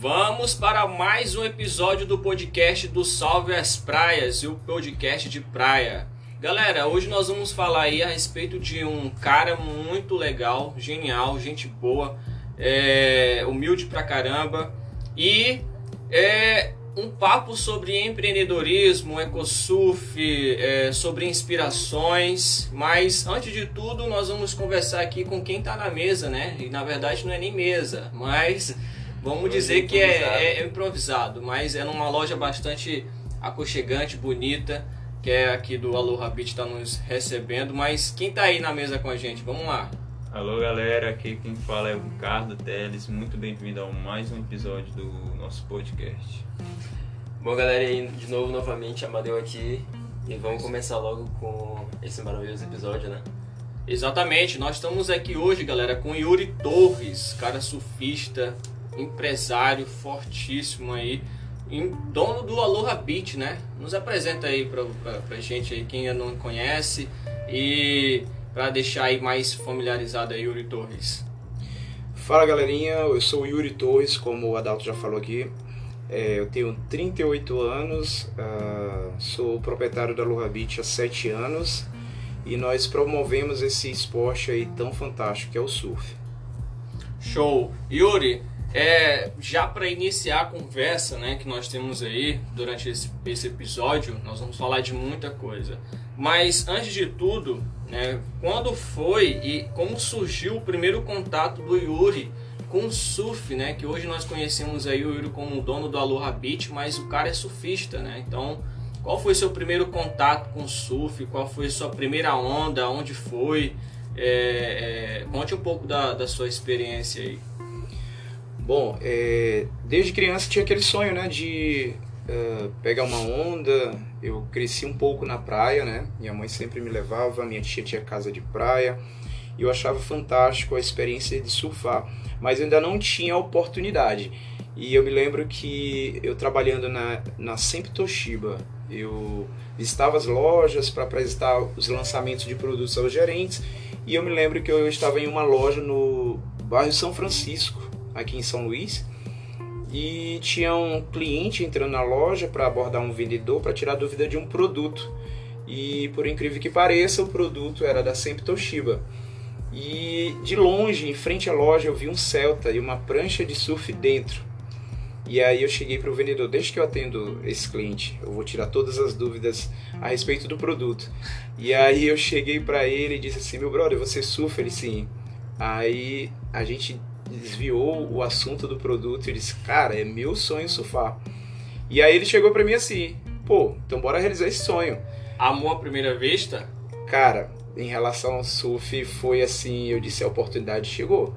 Vamos para mais um episódio do podcast do Salve as Praias e o podcast de praia. Galera, hoje nós vamos falar aí a respeito de um cara muito legal, genial, gente boa, é, humilde pra caramba e é, um papo sobre empreendedorismo, ecosurf, é, sobre inspirações. Mas antes de tudo, nós vamos conversar aqui com quem está na mesa, né? E na verdade não é nem mesa, mas vamos dizer que é, é, é improvisado. Mas é numa loja bastante aconchegante, bonita que é aqui do Aloha Beach, está nos recebendo. Mas quem está aí na mesa com a gente? Vamos lá. Alô galera, aqui quem fala é o Ricardo Teles, muito bem-vindo a mais um episódio do nosso podcast. Bom galera, aí de novo, novamente, Amadeu aqui e vamos começar logo com esse maravilhoso episódio, né? Exatamente, nós estamos aqui hoje, galera, com Yuri Torres, cara surfista, empresário fortíssimo aí, dono do Aloha Beach, né? Nos apresenta aí pra, pra, pra gente aí, quem ainda não conhece e para deixar aí mais familiarizado aí Yuri Torres. Fala galerinha, eu sou o Yuri Torres, como o Adalto já falou aqui. É, eu tenho 38 anos, uh, sou proprietário da Aloha Beach há 7 anos e nós promovemos esse esporte aí tão fantástico que é o surf. Show! Yuri, é, já para iniciar a conversa né, que nós temos aí durante esse, esse episódio, nós vamos falar de muita coisa. Mas antes de tudo, né, quando foi e como surgiu o primeiro contato do Yuri com o surf, né? Que hoje nós conhecemos aí o Yuri como o dono do Aloha Beach, mas o cara é surfista, né? Então, qual foi seu primeiro contato com o surf? Qual foi sua primeira onda? Onde foi? É, é, conte um pouco da, da sua experiência aí. Bom, é, desde criança tinha aquele sonho, né, de uh, pegar uma onda. Eu cresci um pouco na praia, né? Minha mãe sempre me levava, minha tia tinha casa de praia. E eu achava fantástico a experiência de surfar, mas eu ainda não tinha oportunidade. E eu me lembro que eu trabalhando na, na Sempre Toshiba, eu visitava as lojas para apresentar os lançamentos de produtos aos gerentes. E eu me lembro que eu estava em uma loja no bairro São Francisco, aqui em São Luís, e tinha um cliente entrando na loja para abordar um vendedor para tirar dúvida de um produto. E por incrível que pareça, o produto era da Sempre Toshiba. E de longe, em frente à loja, eu vi um Celta e uma prancha de surf dentro. E aí eu cheguei para o vendedor, desde que eu atendo esse cliente, eu vou tirar todas as dúvidas a respeito do produto. E aí eu cheguei para ele e disse assim, meu brother, você surfa? Ele sim. Aí a gente desviou o assunto do produto e disse, cara, é meu sonho surfar. E aí ele chegou para mim assim, pô, então bora realizar esse sonho. Amor à primeira vista? Cara, em relação ao surf foi assim, eu disse, a oportunidade chegou.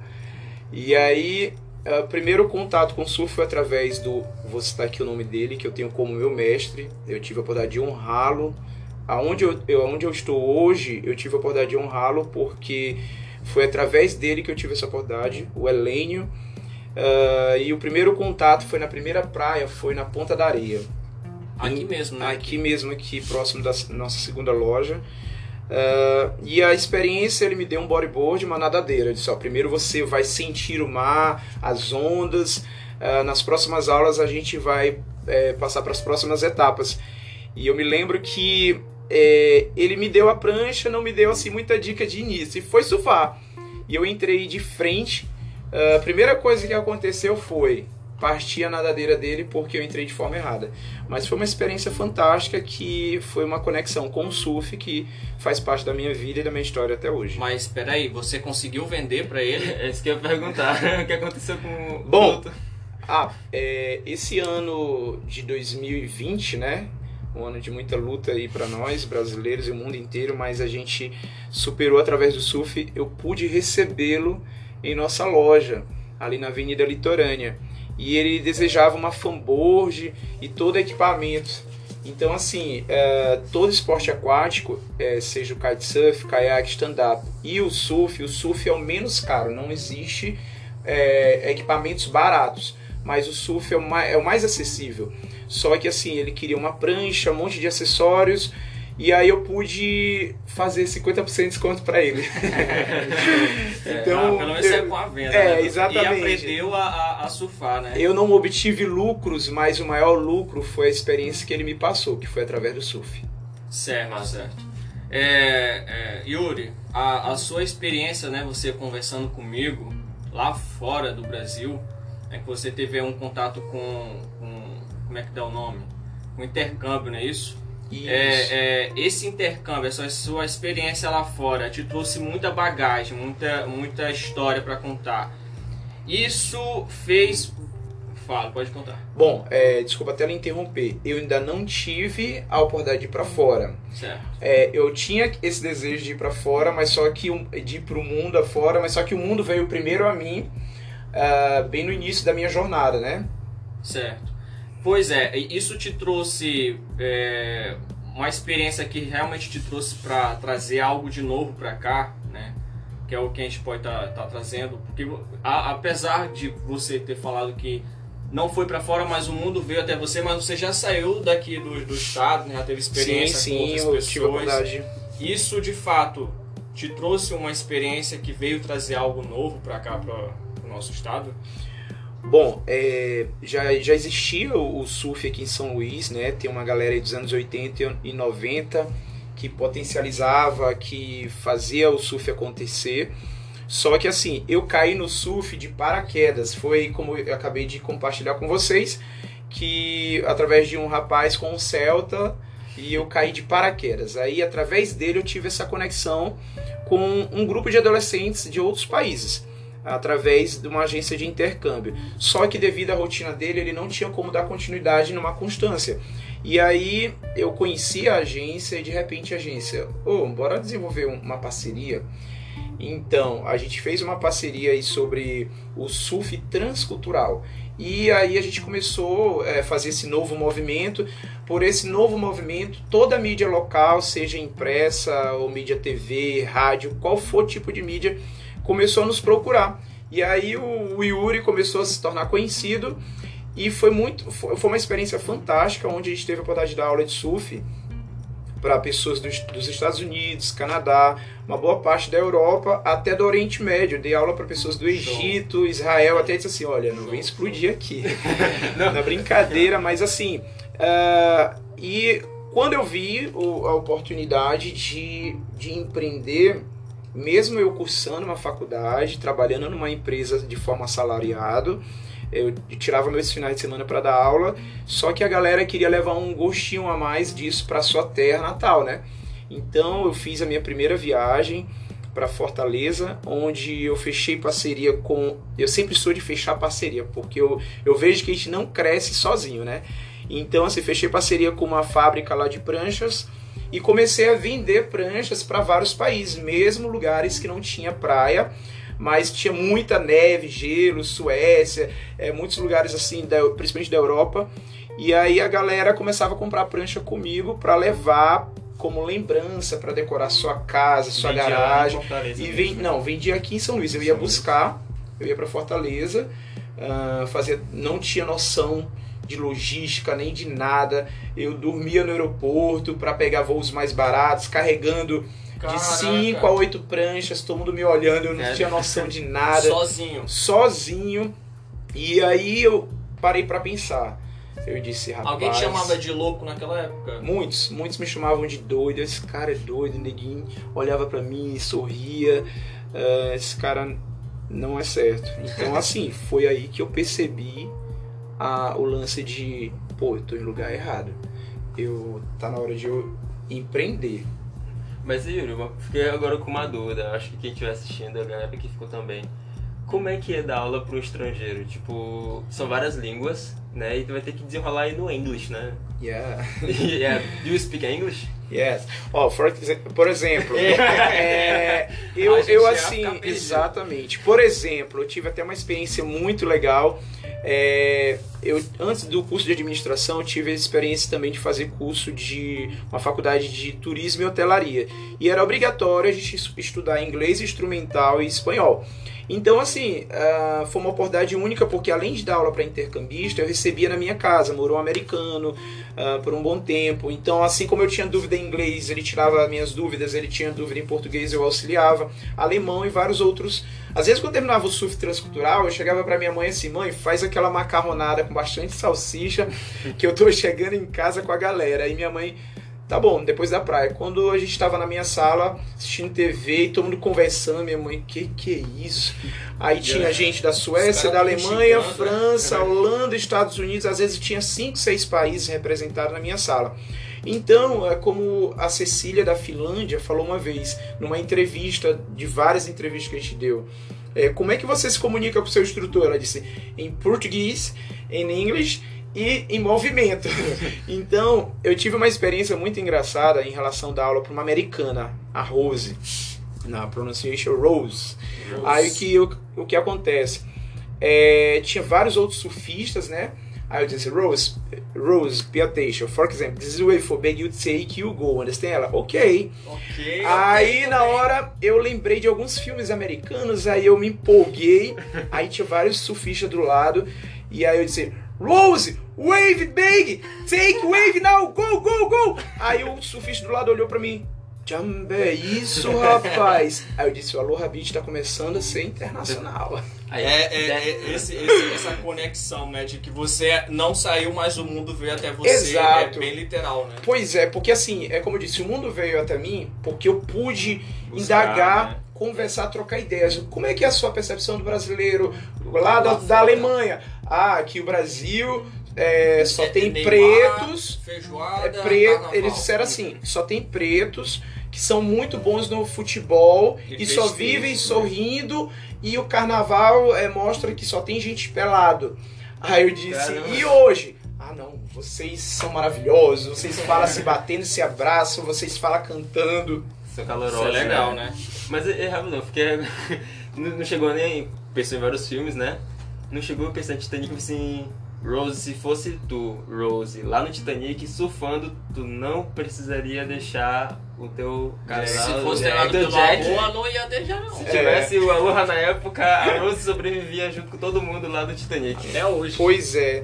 E aí, o primeiro contato com o surf foi através do, vou citar aqui o nome dele, que eu tenho como meu mestre, eu tive a oportunidade de honrá-lo. Aonde eu, eu, onde eu estou hoje, eu tive a oportunidade de honrá-lo porque foi através dele que eu tive essa oportunidade, o Helênio. Uh, e o primeiro contato foi na primeira praia, foi na Ponta da Areia. Aqui mesmo, né? Aqui mesmo, aqui próximo da nossa segunda loja. Uh, e a experiência ele me deu um bodyboard e uma nadadeira. Ele disse: ó, primeiro você vai sentir o mar, as ondas. Uh, nas próximas aulas a gente vai é, passar para as próximas etapas. E eu me lembro que é, ele me deu a prancha, não me deu assim muita dica de início, e foi surfar. E eu entrei de frente. Uh, a primeira coisa que aconteceu foi partir a nadadeira dele porque eu entrei de forma errada. Mas foi uma experiência fantástica que foi uma conexão com o surf que faz parte da minha vida e da minha história até hoje. Mas espera aí, você conseguiu vender para ele? É isso que eu ia perguntar. o que aconteceu com o Bom, ah, é, esse ano de 2020, né? Um ano de muita luta aí para nós, brasileiros e o mundo inteiro, mas a gente superou através do surf. Eu pude recebê-lo em nossa loja, ali na Avenida Litorânea. E ele desejava uma fanboard e todo equipamento. Então, assim, é, todo esporte aquático, é, seja o kitesurf, caiaque, stand-up e o surf, o surf é o menos caro, não existe é, equipamentos baratos, mas o surf é o mais, é o mais acessível. Só que assim, ele queria uma prancha, um monte de acessórios. E aí eu pude fazer 50% de desconto para ele. então, ah, pelo menos eu, com a venda. É, né? exatamente. E aprendeu a, a, a, surfar, né? Eu não obtive lucros, mas o maior lucro foi a experiência que ele me passou, que foi através do surf. Certo, certo. É, é, Yuri, a, a sua experiência, né, você conversando comigo lá fora do Brasil, é que você teve um contato com como é que dá o nome? Com intercâmbio, não é isso? Isso. É, é, esse intercâmbio, essa sua experiência lá fora, te trouxe muita bagagem, muita, muita história para contar. Isso fez. Fala, pode contar. Bom, é, desculpa até interromper. Eu ainda não tive a oportunidade de ir para fora. Certo. É, eu tinha esse desejo de ir para fora, mas só que de ir para o mundo afora, mas só que o mundo veio primeiro a mim, uh, bem no início da minha jornada, né? Certo. Pois é, isso te trouxe é, uma experiência que realmente te trouxe para trazer algo de novo para cá, né? Que é o que a gente pode estar tá, tá trazendo, porque a, apesar de você ter falado que não foi para fora, mas o mundo veio até você, mas você já saiu daqui do, do estado, né? já teve experiência sim, com sim, outras pessoas. Isso de fato te trouxe uma experiência que veio trazer algo novo para cá, para o nosso estado? Bom, é, já, já existia o, o, surf aqui em São Luís, né? Tem uma galera dos anos 80 e 90 que potencializava, que fazia o surf acontecer. Só que assim, eu caí no surf de paraquedas. Foi como eu acabei de compartilhar com vocês, que através de um rapaz com um Celta e eu caí de paraquedas. Aí através dele eu tive essa conexão com um grupo de adolescentes de outros países através de uma agência de intercâmbio. Só que devido à rotina dele, ele não tinha como dar continuidade numa constância. E aí eu conheci a agência e de repente a agência, oh, bora desenvolver uma parceria. Então, a gente fez uma parceria aí sobre o surf transcultural. E aí a gente começou a é, fazer esse novo movimento. Por esse novo movimento, toda mídia local, seja impressa ou mídia TV, rádio, qual for tipo de mídia, começou a nos procurar. E aí o, o Yuri começou a se tornar conhecido e foi muito foi, uma experiência fantástica onde a gente teve a oportunidade de dar aula de surf para pessoas dos, dos, Estados Unidos, Canadá, uma boa parte da Europa, até do Oriente Médio. Dei aula para pessoas do Egito, Israel, até disse assim, olha, não vem explodir aqui. Na brincadeira, mas assim... Uh, e quando eu vi o, a oportunidade de, de empreender mesmo eu cursando uma faculdade, trabalhando numa empresa de forma assalariado, eu tirava meus finais de semana para dar aula, só que a galera queria levar um gostinho a mais disso para sua terra natal, né? Então eu fiz a minha primeira viagem para Fortaleza, onde eu fechei parceria com. Eu sempre sou de fechar parceria, porque eu, eu vejo que a gente não cresce sozinho, né? Então, assim, fechei parceria com uma fábrica lá de pranchas e comecei a vender pranchas para vários países, mesmo lugares que não tinha praia, mas tinha muita neve, gelo, Suécia, é, muitos lugares assim, da, principalmente da Europa. E aí a galera começava a comprar prancha comigo para levar como lembrança para decorar sua casa, sua vendia garagem. E vem, não, vendia aqui em São Luís. Eu ia buscar, eu ia para Fortaleza, uh, fazia, não tinha noção de logística, nem de nada. Eu dormia no aeroporto para pegar voos mais baratos, carregando Caraca. de 5 a 8 pranchas, todo mundo me olhando, eu não é. tinha noção de nada. Sozinho. Sozinho. E aí eu parei para pensar. Eu disse, rapaz. Alguém te chamava de louco naquela época? Muitos, muitos me chamavam de doido. Esse cara é doido, neguinho. Olhava para mim, sorria. Uh, esse cara não é certo. Então, assim, foi aí que eu percebi a, o lance de, pô, eu tô em lugar errado. Eu tá na hora de eu empreender. Mas Yuri, eu fiquei agora com uma dúvida, acho que quem estiver assistindo, a galera que ficou também. Como é que é dar aula para um estrangeiro? Tipo, são várias línguas, né? E tu vai ter que desenrolar aí no English, né? Yeah. yeah. Do you speak English? Yes. Oh, for, por exemplo, é, eu, eu assim, exatamente. Por exemplo, eu tive até uma experiência muito legal é, eu, antes do curso de administração, eu tive a experiência também de fazer curso de uma faculdade de turismo e hotelaria. E era obrigatório a gente estudar inglês instrumental e espanhol. Então, assim, uh, foi uma oportunidade única porque além de dar aula para intercambista, eu recebia na minha casa, morou um americano uh, por um bom tempo. Então, assim como eu tinha dúvida em inglês, ele tirava minhas dúvidas, ele tinha dúvida em português, eu auxiliava, alemão e vários outros. Às vezes, quando terminava o surf transcultural, eu chegava para minha mãe assim: mãe, faz aquela macarronada com bastante salsicha, que eu tô chegando em casa com a galera. Aí minha mãe Tá bom, depois da praia. Quando a gente estava na minha sala assistindo TV e todo mundo conversando, minha mãe, que que é isso? Aí tinha gente da Suécia, da Alemanha, né? França, Holanda, Estados Unidos, às vezes tinha cinco, seis países representados na minha sala. Então, é como a Cecília da Finlândia falou uma vez, numa entrevista, de várias entrevistas que a gente deu, é, como é que você se comunica com o seu instrutor? Ela disse, em português, em inglês e em movimento. então, eu tive uma experiência muito engraçada em relação da aula para uma americana, a Rose, na pronunciation Rose. Rose. Aí que o, o que acontece? É, tinha vários outros surfistas, né? Aí eu disse, Rose, Rose, pay attention. For example, this is the way for beg you take you go. Understand? Ela, ok. Ok. Aí okay, na hora eu lembrei de alguns filmes americanos, aí eu me empolguei. aí tinha vários surfistas do lado. E aí eu disse, Rose, wave big, take wave now, go, go, go. Aí o surfista do lado olhou para mim. Jambé, é isso, rapaz. Aí eu disse, o Aloha Beach tá começando a ser internacional. Aí, é, é, é esse, esse, essa conexão, né? De que você não saiu, mas o mundo veio até você. Exato. É bem literal, né? Pois é, porque assim, é como eu disse, o mundo veio até mim porque eu pude Buscar, indagar, né? conversar, trocar ideias. Como é que é a sua percepção do brasileiro lá da, da Alemanha? Ah, que o Brasil é, só é, tem Neymar, pretos. Feijoada, é preto, eles disseram assim: só tem pretos que são muito bons no futebol e, e só vivem né? sorrindo e o carnaval é, mostra que só tem gente pelado. Aí eu disse: Caramba. e hoje? Ah, não, vocês são maravilhosos, vocês falam se batendo, se abraçam, vocês falam cantando. São calorosos. Isso é legal, né? né? Mas é, é rápido, porque não chegou nem. Pensou em vários filmes, né? Não chegou a pensar em Titanic assim Rose, se fosse tu, Rose, lá no Titanic surfando, tu não precisaria deixar o teu casal. Se fosse é, teu Jack, Aloha, não ia deixar não. Se tivesse o Aloha na época, a Rose sobrevivia junto com todo mundo lá do Titanic. Até hoje. Pois é.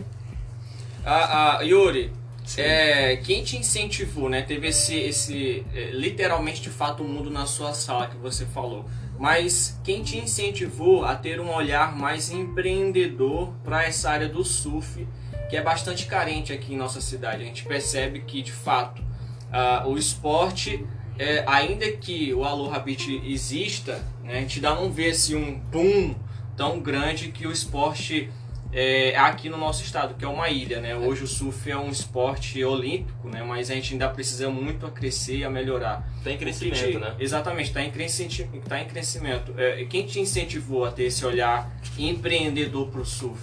Ah, ah, Yuri, é, quem te incentivou, né? Teve esse, esse é, literalmente de fato o mundo na sua sala que você falou mas quem te incentivou a ter um olhar mais empreendedor para essa área do surf, que é bastante carente aqui em nossa cidade. A gente percebe que, de fato, uh, o esporte, é, ainda que o Aloha Beach exista, né, a gente ainda não vê assim, um boom tão grande que o esporte é, aqui no nosso estado, que é uma ilha, né? Hoje o surf é um esporte olímpico, né? Mas a gente ainda precisa muito a crescer e a melhorar. Está em crescimento, te, né? Exatamente, está em, crescimento, tá em crescimento. É, quem te incentivou a ter esse olhar empreendedor para o surf?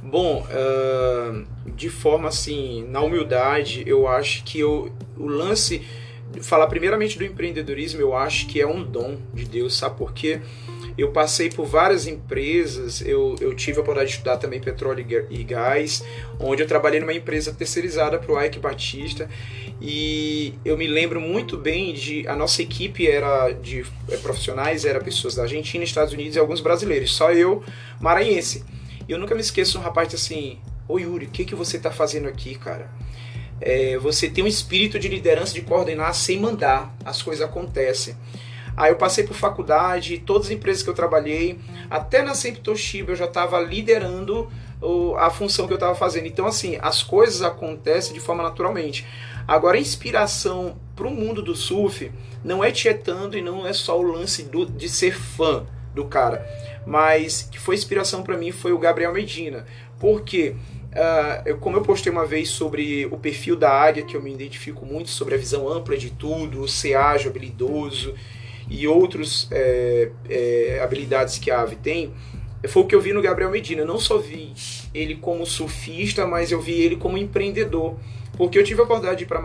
Bom, uh, de forma assim, na humildade, eu acho que eu, o lance, falar primeiramente do empreendedorismo, eu acho que é um dom de Deus, sabe por quê? Porque eu passei por várias empresas, eu, eu tive a oportunidade de estudar também petróleo e gás, onde eu trabalhei numa empresa terceirizada para o Ike Batista e eu me lembro muito bem de a nossa equipe era de é, profissionais, era pessoas da Argentina, Estados Unidos e alguns brasileiros, só eu maranhense. E eu nunca me esqueço um rapaz assim, ô Yuri, o que, que você está fazendo aqui, cara? É, você tem um espírito de liderança, de coordenar sem mandar, as coisas acontecem. Aí eu passei por faculdade, todas as empresas que eu trabalhei, até na Sempre Toshiba eu já estava liderando a função que eu estava fazendo. Então, assim, as coisas acontecem de forma naturalmente. Agora, a inspiração para o mundo do surf não é tietando e não é só o lance do, de ser fã do cara, mas que foi inspiração para mim foi o Gabriel Medina. Porque Uh, eu, como eu postei uma vez sobre o perfil da área, que eu me identifico muito, sobre a visão ampla de tudo, ser ágil, habilidoso e outras é, é, habilidades que a ave tem, foi o que eu vi no Gabriel Medina. Eu não só vi ele como surfista, mas eu vi ele como empreendedor. Porque eu tive a oportunidade de ir para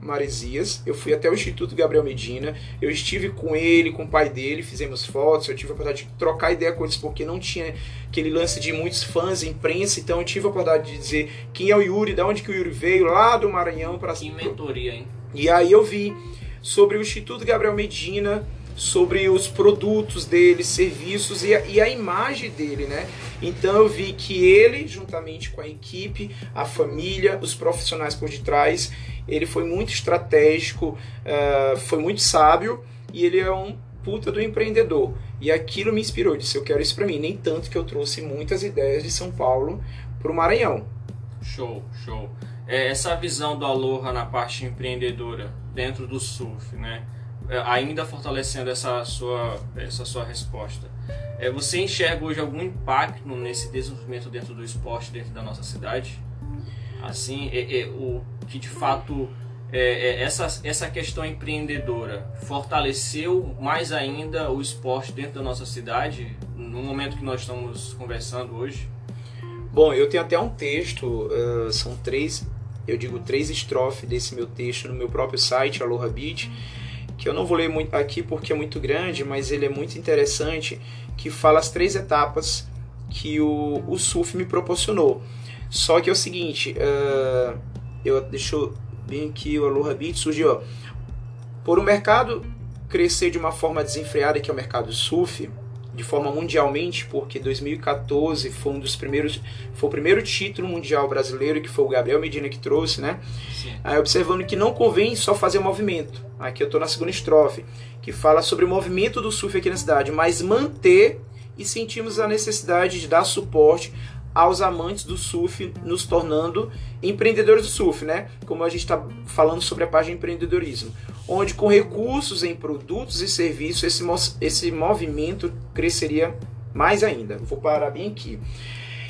Maresias, eu fui até o Instituto Gabriel Medina, eu estive com ele, com o pai dele, fizemos fotos, eu tive a oportunidade de trocar ideia com eles, porque não tinha aquele lance de muitos fãs, imprensa, então eu tive a oportunidade de dizer quem é o Yuri, de onde que o Yuri veio, lá do Maranhão para... Que mentoria, hein? E aí eu vi sobre o Instituto Gabriel Medina, sobre os produtos dele, serviços e a, e a imagem dele, né? Então eu vi que ele, juntamente com a equipe, a família, os profissionais por detrás, ele foi muito estratégico, uh, foi muito sábio e ele é um puta do empreendedor. E aquilo me inspirou, disse eu quero isso para mim. Nem tanto que eu trouxe muitas ideias de São Paulo para o Maranhão. Show, show. É, essa visão do Aloha na parte empreendedora dentro do surf, né? É, ainda fortalecendo essa sua, essa sua resposta. É, você enxerga hoje algum impacto nesse desenvolvimento dentro do esporte, dentro da nossa cidade? Assim, é, é o que de fato é, é, essa, essa questão empreendedora fortaleceu mais ainda o esporte dentro da nossa cidade, no momento que nós estamos conversando hoje? Bom, eu tenho até um texto, uh, são três, eu digo três estrofes desse meu texto no meu próprio site, Aloha Beach que eu não vou ler muito aqui porque é muito grande, mas ele é muito interessante, que fala as três etapas que o, o me proporcionou. Só que é o seguinte, uh, eu deixa eu bem aqui o Aloha Beach surgiu, ó, por o mercado crescer de uma forma desenfreada que é o mercado surf, de forma mundialmente, porque 2014 foi um dos primeiros, foi o primeiro título mundial brasileiro que foi o Gabriel Medina que trouxe, né? Sim. Aí observando que não convém só fazer movimento. Aqui eu estou na segunda estrofe, que fala sobre o movimento do surf aqui na cidade, mas manter e sentimos a necessidade de dar suporte aos amantes do surf, nos tornando empreendedores do surf, né? Como a gente está falando sobre a página de empreendedorismo onde com recursos em produtos e serviços esse, esse movimento cresceria mais ainda. Vou parar bem aqui.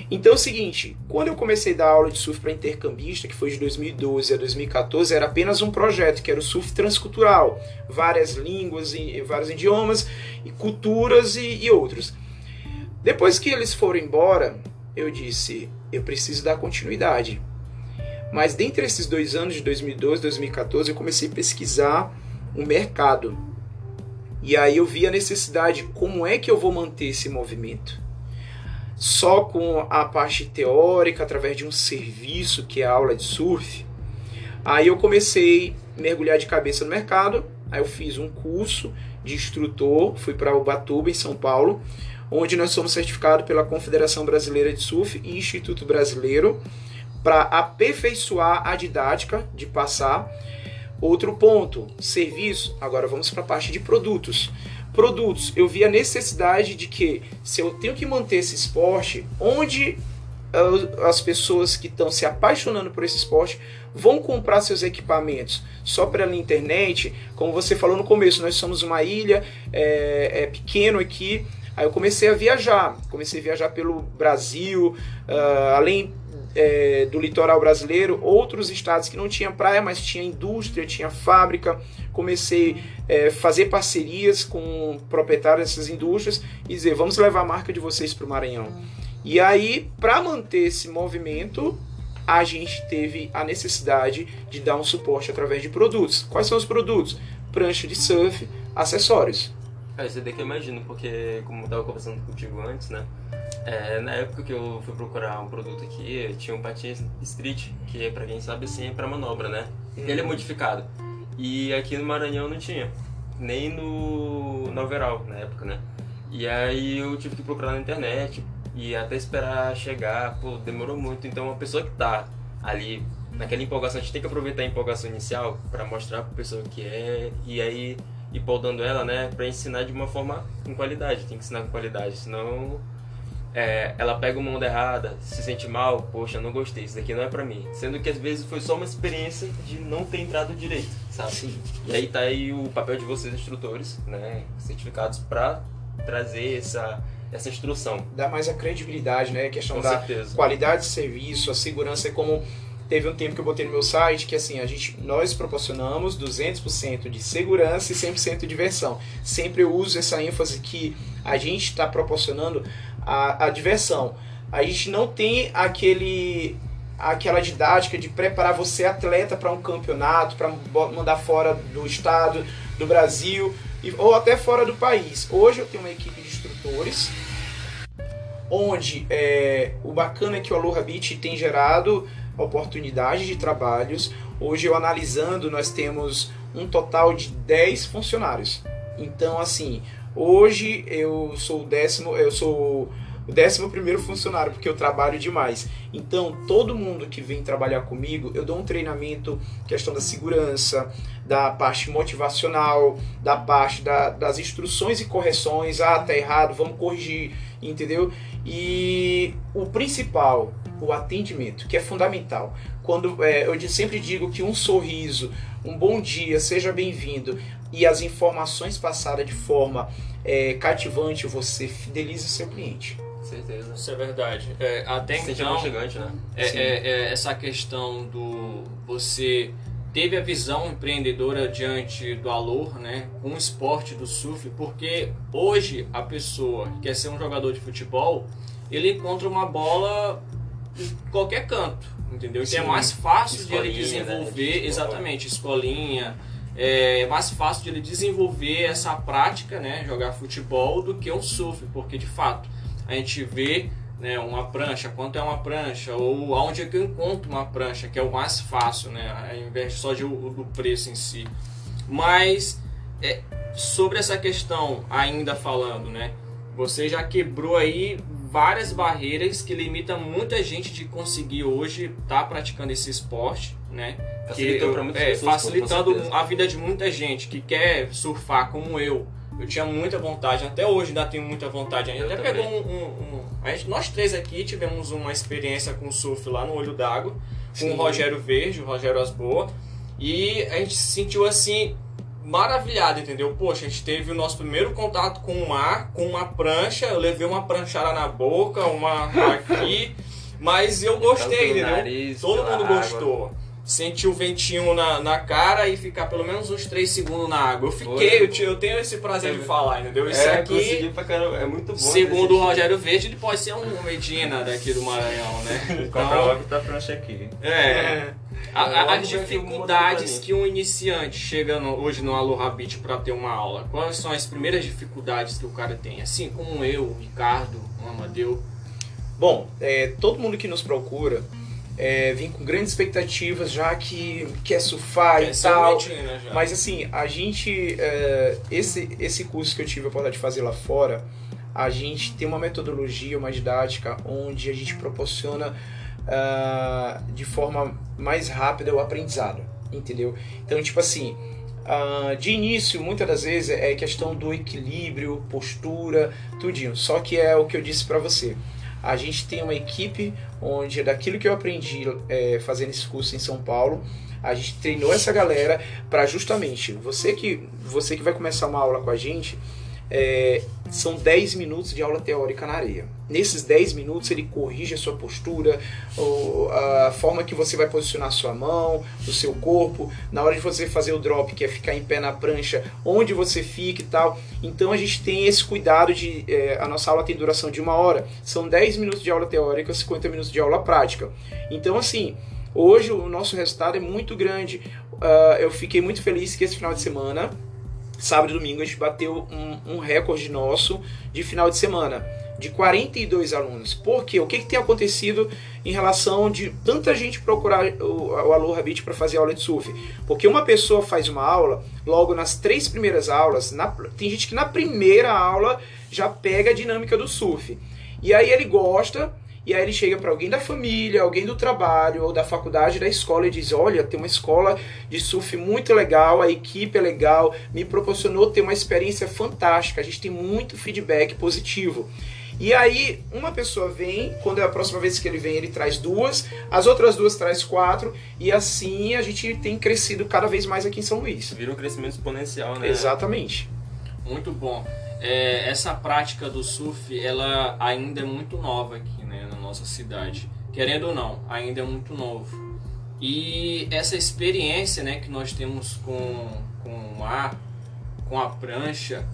Então é o seguinte, quando eu comecei a dar aula de surf para intercambista, que foi de 2012 a 2014, era apenas um projeto, que era o surf transcultural, várias línguas, e, vários idiomas, e culturas e, e outros. Depois que eles foram embora, eu disse, eu preciso dar continuidade. Mas dentre esses dois anos, de 2012 e 2014, eu comecei a pesquisar o mercado. E aí eu vi a necessidade, como é que eu vou manter esse movimento? Só com a parte teórica, através de um serviço que é a aula de surf. Aí eu comecei a mergulhar de cabeça no mercado. Aí eu fiz um curso de instrutor, fui para Ubatuba, em São Paulo, onde nós somos certificados pela Confederação Brasileira de Surf e Instituto Brasileiro para aperfeiçoar a didática de passar. Outro ponto, serviço. Agora vamos para a parte de produtos. Produtos, eu vi a necessidade de que se eu tenho que manter esse esporte, onde as pessoas que estão se apaixonando por esse esporte vão comprar seus equipamentos só pela internet, como você falou no começo, nós somos uma ilha, é, é pequeno aqui. Aí eu comecei a viajar, comecei a viajar pelo Brasil, uh, além é, do litoral brasileiro, outros estados que não tinha praia, mas tinha indústria, tinha fábrica. Comecei a é, fazer parcerias com proprietários dessas indústrias e dizer: vamos levar a marca de vocês para o Maranhão. E aí, para manter esse movimento, a gente teve a necessidade de dar um suporte através de produtos. Quais são os produtos? Prancha de surf, acessórios. É, isso daqui eu imagino, porque como eu estava conversando contigo antes, né? É, na época que eu fui procurar um produto aqui, tinha um patins street, que para quem sabe assim é para manobra, né? Ele é uhum. modificado. E aqui no Maranhão não tinha, nem no, no overall na época, né? E aí eu tive que procurar na internet e até esperar chegar, pô, demorou muito. Então uma pessoa que tá ali naquela empolgação, a gente tem que aproveitar a empolgação inicial para mostrar para pessoa que é e aí ir podando ela, né, para ensinar de uma forma com qualidade, tem que ensinar com qualidade, senão é, ela pega uma onda errada, se sente mal, poxa, não gostei, isso daqui não é pra mim. Sendo que às vezes foi só uma experiência de não ter entrado direito, sabe? Sim. E aí tá aí o papel de vocês, instrutores, né, certificados pra trazer essa, essa instrução. Dá mais a credibilidade, né? A questão Com da certeza. qualidade de serviço, a segurança é como teve um tempo que eu botei no meu site que assim, a gente nós proporcionamos 200% de segurança e 100% de diversão. Sempre eu uso essa ênfase que a gente está proporcionando a, a diversão. A gente não tem aquele aquela didática de preparar você atleta para um campeonato, para mandar fora do estado, do Brasil ou até fora do país. Hoje eu tenho uma equipe de instrutores onde é, o bacana é que o Aloha Beach tem gerado oportunidades de trabalhos. Hoje eu analisando, nós temos um total de 10 funcionários Então, assim, hoje eu sou o décimo, eu sou o décimo primeiro funcionário, porque eu trabalho demais. Então, todo mundo que vem trabalhar comigo, eu dou um treinamento, questão da segurança, da parte motivacional, da parte da, das instruções e correções. Ah, tá errado, vamos corrigir, entendeu? E o principal, o atendimento, que é fundamental. Quando é, eu sempre digo que um sorriso, um bom dia, seja bem-vindo e as informações passadas de forma é, cativante, você fideliza o seu cliente. Certeza. Isso é verdade. É, até então, aconchegante, né? é, é- é essa questão do você teve a visão empreendedora diante do Alor, né, com o esporte do surf, porque hoje a pessoa que quer ser um jogador de futebol, ele encontra uma bola em qualquer canto, entendeu? Então é Sim. mais fácil de ele Escolinha, né, desenvolver, de futebol. exatamente, escolinha, é mais fácil de ele desenvolver essa prática, né, jogar futebol, do que o surf, porque de fato a gente vê né, uma prancha, quanto é uma prancha, ou aonde é que eu encontro uma prancha, que é o mais fácil, né, ao invés só de, o- do preço em si. Mas é, sobre essa questão, ainda falando, né, você já quebrou aí várias barreiras que limitam muita gente de conseguir hoje estar praticando esse esporte, né? Facilitou pra muitas é, pessoas, facilitando a vida de muita gente que quer surfar como eu. Eu tinha muita vontade, até hoje ainda tenho muita vontade. A gente Eu até também. pegou um, um- um- gente- Nós três aqui tivemos uma experiência com surf lá no Olho d'Água, com Sim. o Rogério Verde, o Rogério Asboa, e a gente se sentiu assim maravilhado, entendeu? Poxa, a gente teve o nosso primeiro contato com o mar, com uma prancha, eu levei uma pranchada na boca, uma aqui, mas eu gostei, entendeu? nariz, Todo mundo água. gostou. Sentir o ventinho na, na cara e ficar pelo menos uns 3 segundos na água. Eu fiquei, eu, te- eu tenho esse prazer de falar, entendeu? Isso é, aqui, é muito bom. segundo o Rogério Verde, ele pode ser um Medina daqui do Maranhão, né? Compra logo tua prancha aqui. é. A- a- as um dificuldades que um iniciante chega no- hoje no Aloha Beach para ter uma aula, quais são as primeiras dificuldades que o cara tem? Assim como eu, o Ricardo, o Amadeu. Bom, é, todo mundo que nos procura é, vem com grandes expectativas, já que quer surfar e é tal. Já. Mas assim, a gente. é, esse, esse curso que eu tive a oportunidade de fazer lá fora, a gente tem uma metodologia, uma didática, onde a gente proporciona ah, de forma mais rápida o aprendizado. Entendeu? Então, tipo assim. ah, de início, muitas das vezes é questão do equilíbrio, postura, tudinho. Só que é o que eu disse pra você. A gente tem uma equipe onde, daquilo que eu aprendi é, fazendo esse curso em São Paulo, a gente treinou essa galera para justamente você que você que vai começar uma aula com a gente, é, são 10 minutos de aula teórica na areia. Nesses 10 minutos ele corrige a sua postura, a forma que você vai posicionar sua mão, o seu corpo, na hora de você fazer o drop, que é ficar em pé na prancha, onde você fica e tal. Então a gente tem esse cuidado de. é, a nossa aula tem duração de uma hora, são 10 minutos de aula teórica, 50 minutos de aula prática. Então, assim, hoje o nosso resultado é muito grande. Ah, eu fiquei muito feliz que esse final de semana, sábado e domingo, a gente bateu um, um recorde nosso de final de semana. De 42 alunos. Por quê? O que, que tem acontecido em relação de tanta gente procurar o, o Aloha Beach para fazer aula de surf? Porque uma pessoa faz uma aula, logo nas três primeiras aulas, na- tem gente que na primeira aula já pega a dinâmica do surf. E aí ele gosta, e aí ele chega para alguém da família, alguém do trabalho ou da faculdade, da escola e diz: "Olha, tem uma escola de surf muito legal, a equipe é legal, me proporcionou ter uma experiência fantástica. A gente tem muito feedback positivo". E aí, uma pessoa vem, quando é a próxima vez que ele vem, ele traz duas, as outras duas traz quatro, e assim a gente tem crescido cada vez mais aqui em São Luís. Vira um crescimento exponencial, né? Exatamente. Muito bom. É, essa prática do surf, ela ainda é muito nova aqui, né, na nossa cidade. Querendo ou não, ainda é muito novo. E essa experiência, né, que nós temos com, com o mar, com a prancha,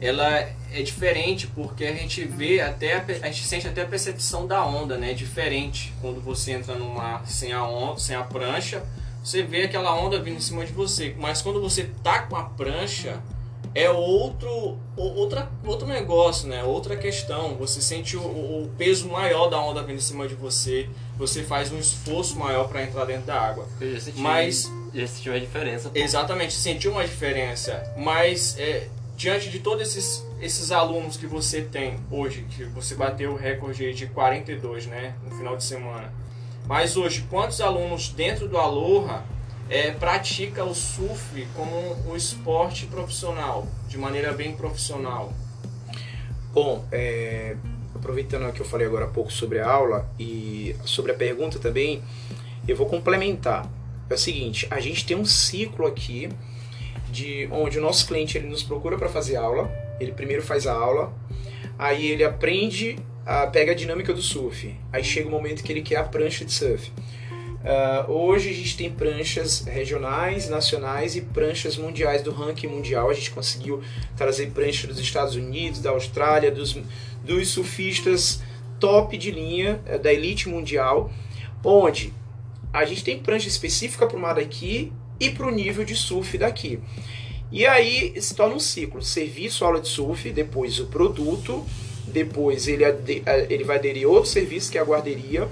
ela é diferente porque a gente vê até a, gente sente até a percepção da onda, né? Diferente quando você entra no mar sem a onda, sem a prancha, você vê aquela onda vindo em cima de você, mas quando você tá com a prancha, é outro outra, outro negócio, né? Outra questão. Você sente o, o peso maior da onda vindo em cima de você. Você faz um esforço maior para entrar dentro da água. Eu já senti, Mas- já senti uma diferença. pô. Exatamente, sentiu uma diferença. Mas é, diante de todos esses, esses alunos que você tem hoje, que você bateu o recorde de 42, né, no final de semana. Mas hoje, quantos alunos dentro do Aloha é, pratica o surf como um esporte profissional, de maneira bem profissional? Bom, é, aproveitando que eu falei agora há pouco sobre a aula e sobre a pergunta também, eu vou complementar. É o seguinte, a gente tem um ciclo aqui de onde o nosso cliente ele nos procura para fazer aula. Ele primeiro faz a aula, aí ele aprende, a, pega a dinâmica do surf. Aí chega o momento que ele quer a prancha de surf. Uh, hoje a gente tem pranchas regionais, nacionais e pranchas mundiais do ranking mundial. A gente conseguiu trazer pranchas dos Estados Unidos, da Austrália, dos, dos surfistas top de linha eh, da elite mundial, onde a gente tem prancha específica para o mar daqui e para o nível de surf daqui. E aí se torna um ciclo: serviço, aula de surf, depois o produto, depois ele, ele vai aderir outro serviço que é a guarderia.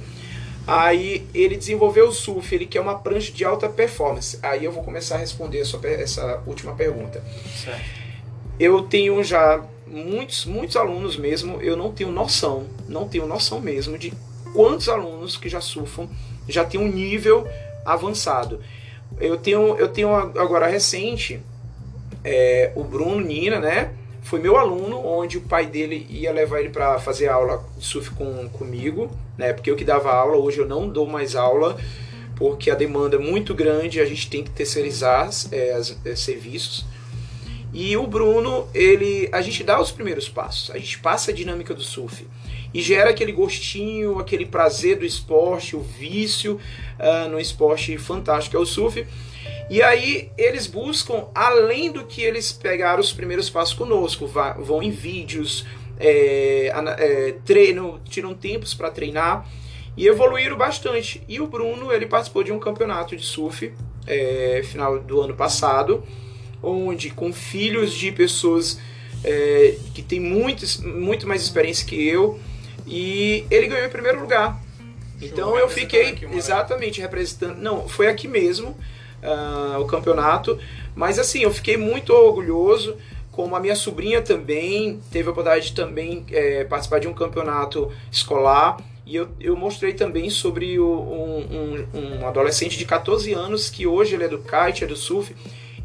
Aí ele desenvolveu o surf, ele quer uma prancha de alta performance. Aí eu vou começar a responder essa, essa última pergunta. Certo. Eu tenho já muitos, muitos alunos mesmo, eu não tenho noção, não tenho noção mesmo de quantos alunos que já surfam já tem um nível avançado. Eu tenho, eu tenho agora recente é, o Bruno Nina, né? Foi meu aluno, onde o pai dele ia levar ele para fazer aula de surf com, comigo, né? Porque eu que dava aula, hoje eu não dou mais aula, porque a demanda é muito grande, a gente tem que terceirizar é, os é, serviços. E o Bruno, ele, a gente dá os primeiros passos, a gente passa a dinâmica do surf e gera aquele gostinho, aquele prazer do esporte, o vício uh, no esporte fantástico é o surf. E aí eles buscam, além do que eles pegaram os primeiros passos conosco, vão em vídeos, é, é, treinam, tiram tempos para treinar e evoluíram bastante. E o Bruno ele participou de um campeonato de surf é, final do ano passado, onde com filhos de pessoas é, que têm muitos, muito mais experiência que eu, e ele ganhou em primeiro lugar. Então eu fiquei exatamente representando. Não, foi aqui mesmo uh, o campeonato. Mas assim, eu fiquei muito orgulhoso. Como a minha sobrinha também teve a oportunidade de também é, participar de um campeonato escolar. E eu, eu mostrei também sobre o, um, um, um adolescente de 14 anos que hoje ele é do kite, é do surf.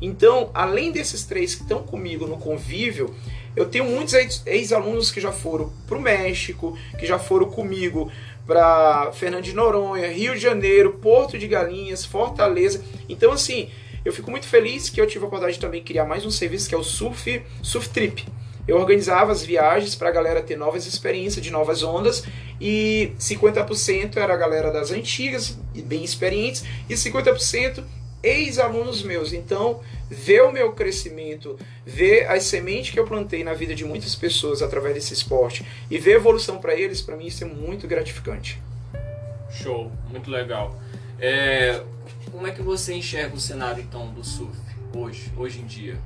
Então, além desses três que estão comigo no convívio, eu tenho muitos ex-alunos que já foram para o México, que já foram comigo para Fernando de Noronha, Rio de Janeiro, Porto de Galinhas, Fortaleza. Então, assim, eu fico muito feliz que eu tive a oportunidade de também criar mais um serviço que é o Surf, Surf Trip. Eu organizava as viagens para a galera ter novas experiências de novas ondas e 50% era a galera das antigas e bem experientes e 50% ex-alunos meus. Então, ver o meu crescimento, ver as sementes que eu plantei na vida de muitas pessoas através desse esporte e ver a evolução para eles, para mim isso é muito gratificante. Show, muito legal. É, como é que você enxerga o cenário então do surf hoje, hoje em dia?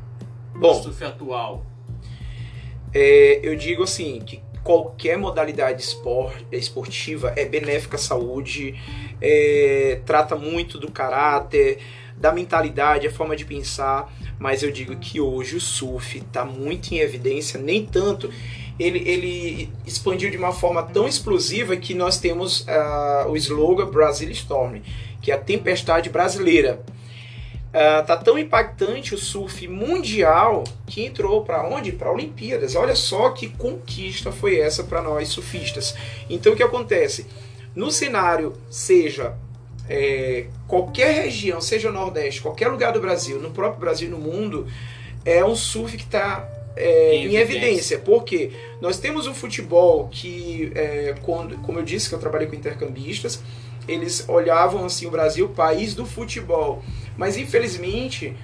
Bom, o surf atual. É, eu digo assim que qualquer modalidade esportiva é benéfica à saúde, é, trata muito do caráter, da mentalidade, a forma de pensar, mas eu digo que hoje o surf está muito em evidência, nem tanto. Ele, ele expandiu de uma forma tão explosiva que nós temos uh, o slogan Brasil Storm, que é a tempestade brasileira. Uh, tá tão impactante o surf mundial que entrou para onde? Para Olimpíadas. Olha só que conquista foi essa para nós surfistas. Então o que acontece? No cenário, seja é, qualquer região, seja o Nordeste, qualquer lugar do Brasil, no próprio Brasil no mundo, é um surf que está é, em, em evidência. evidência. Porque nós temos um futebol que, é, quando, como eu disse, que eu trabalhei com intercambistas, eles olhavam assim o Brasil, país do futebol. Mas infelizmente,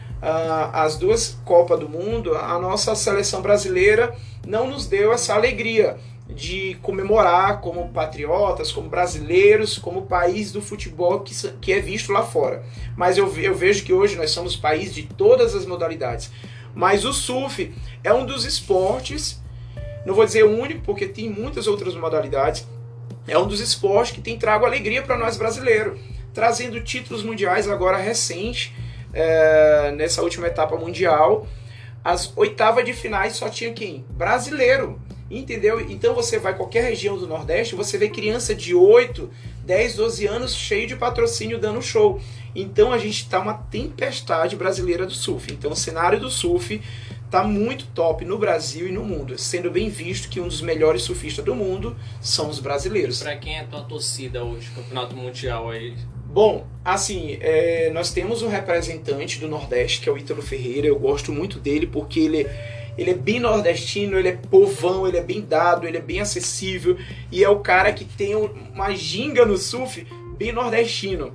as duas Copas do Mundo, a nossa seleção brasileira não nos deu essa alegria de comemorar como patriotas, como brasileiros, como país do futebol que, que é visto lá fora. Mas eu, eu vejo que hoje nós somos país de todas as modalidades. Mas o surf é um dos esportes, não vou dizer único, porque tem muitas outras modalidades, é um dos esportes que tem trago alegria para nós brasileiros, trazendo títulos mundiais agora recente, é, nessa última etapa mundial as oitavas de finais só tinha quem? Brasileiro. Entendeu? Então você vai a qualquer região do Nordeste, você vê criança de 8, 10, 12 anos cheio de patrocínio dando show. Então a gente tá uma tempestade brasileira do surf. Então o cenário do surf tá muito top no Brasil e no mundo, sendo bem visto que um dos melhores surfistas do mundo são os brasileiros. Pra quem é tua torcida hoje, campeonato mundial aí? Bom, assim, é, nós temos um representante do Nordeste, que é o Ítalo Ferreira. Eu gosto muito dele porque ele, ele é bem nordestino, ele é povão, ele é bem dado, ele é bem acessível e é o cara que tem uma ginga no surf bem nordestino,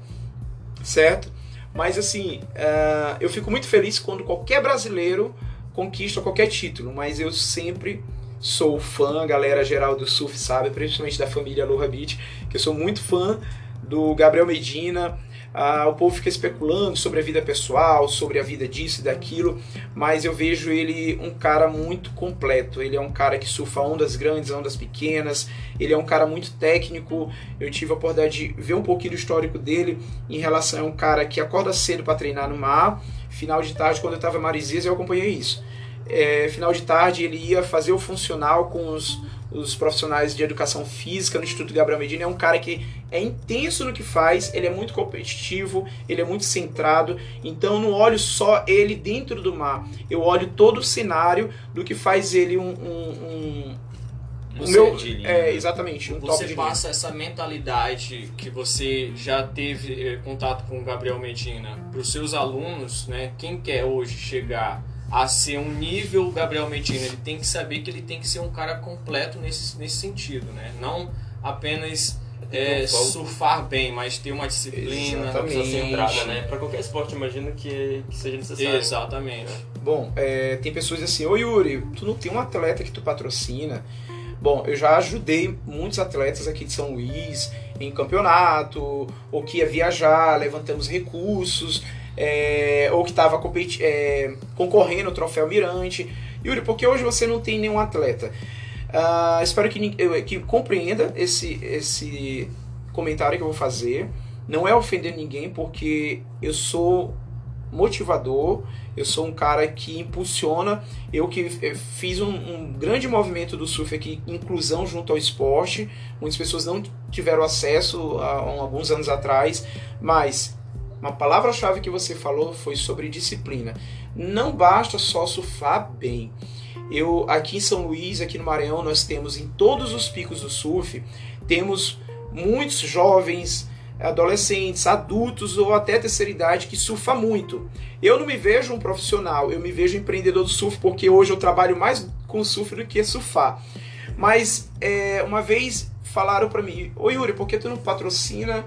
certo? Mas assim, uh, eu fico muito feliz quando qualquer brasileiro conquista qualquer título, mas eu sempre sou fã, galera geral do surf sabe, principalmente da família Aloha Beach, que eu sou muito fã do Gabriel Medina. Ah, o povo fica especulando sobre a vida pessoal, sobre a vida disso e daquilo, mas eu vejo ele um cara muito completo. Ele é um cara que surfa ondas grandes, ondas pequenas, ele é um cara muito técnico. Eu tive a oportunidade de ver um pouquinho do histórico dele em relação a um cara que acorda cedo para treinar no mar. Final de tarde, quando eu estava em Maresias, eu acompanhei isso. É, final de tarde, ele ia fazer o funcional com os os profissionais de educação física no Instituto Gabriel Medina. É um cara que é intenso no que faz, ele é muito competitivo, ele é muito centrado. Então eu não olho só ele dentro do mar, eu olho todo o cenário do que faz ele um. um, um o meu, é, exatamente, um Você passa essa mentalidade que você já teve eh, contato com o Gabriel Medina para os seus alunos, né? Quem quer hoje chegar a ser um nível Gabriel Medina. Ele tem que saber que ele tem que ser um cara completo nesse, nesse sentido, né? Não apenas é, surfar bem, mas ter uma disciplina, centrada, né? Para qualquer esporte, imagino que, que seja necessário. Exatamente. Bom, é, tem pessoas assim, ô Yuri, tu não tem um atleta que tu patrocina? Bom, eu já ajudei muitos atletas aqui de São Luís em campeonato, ou que ia viajar, levantamos recursos é, ou que estava é, concorrendo ao troféu Mirante. Yuri, porque hoje você não tem nenhum atleta? Uh, espero que, que compreenda esse, esse comentário que eu vou fazer. Não é ofender ninguém, porque eu sou motivador, eu sou um cara que impulsiona. Eu que eh, fiz um, um, grande movimento do surf aqui, inclusão junto ao esporte. Muitas pessoas não tiveram acesso há, alguns anos atrás, mas uma palavra-chave que você falou foi sobre disciplina. Não basta só surfar bem. Eu aqui em São Luís, aqui no Maranhão, nós temos em todos os picos do surf, temos muitos jovens, adolescentes, adultos ou até terceira idade que surfa muito. Eu não me vejo um profissional, eu me vejo empreendedor do surf porque hoje eu trabalho mais com surf do que surfar. Mas é, uma vez falaram para mim, ô Yuri, por que tu não patrocina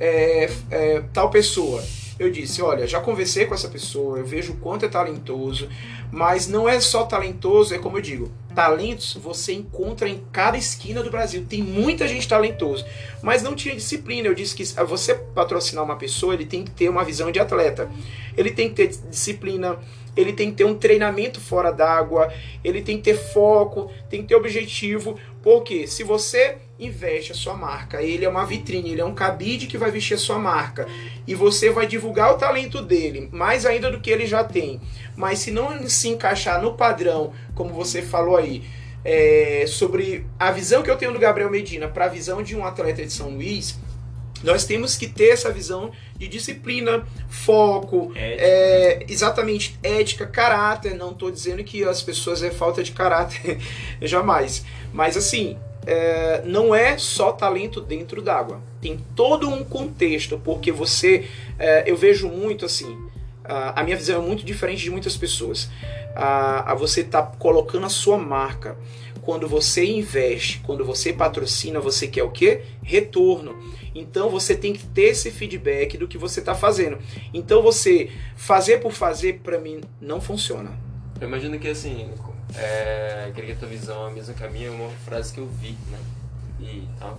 é, é, tal pessoa. Eu disse, olha, já conversei com essa pessoa, eu vejo o quanto é talentoso, mas não é só talentoso, é como eu digo, talentos você encontra em cada esquina do Brasil. Tem muita gente talentosa, mas não tinha disciplina. Eu disse que você patrocinar uma pessoa, ele tem que ter uma visão de atleta. Ele tem que ter disciplina, ele tem que ter um treinamento fora d'água, ele tem que ter foco, tem que ter objetivo, porque se você investe a sua marca, ele é uma vitrine, ele é um cabide que vai vestir a sua marca, e você vai divulgar o talento dele, mais ainda do que ele já tem. Mas se não se encaixar no padrão, como você falou aí, é, sobre a visão que eu tenho do Gabriel Medina para a visão de um atleta de São Luís, nós temos que ter essa visão de disciplina, foco, é, exatamente ética, caráter. Não estou dizendo que as pessoas é falta de caráter, jamais. Mas assim, é, não é só talento dentro d'água. Tem todo um contexto, porque você, é, eu vejo muito assim, a, minha visão é muito diferente de muitas pessoas. A, a você tá colocando a sua marca. Quando você investe, quando você patrocina, você quer o quê? Retorno. Então você tem que ter esse feedback do que você está fazendo. Então você fazer por fazer, para mim, não funciona. Eu imagino que assim, é, queria que a tua visão é a mesma que a minha, é uma frase que eu vi, né? E tal.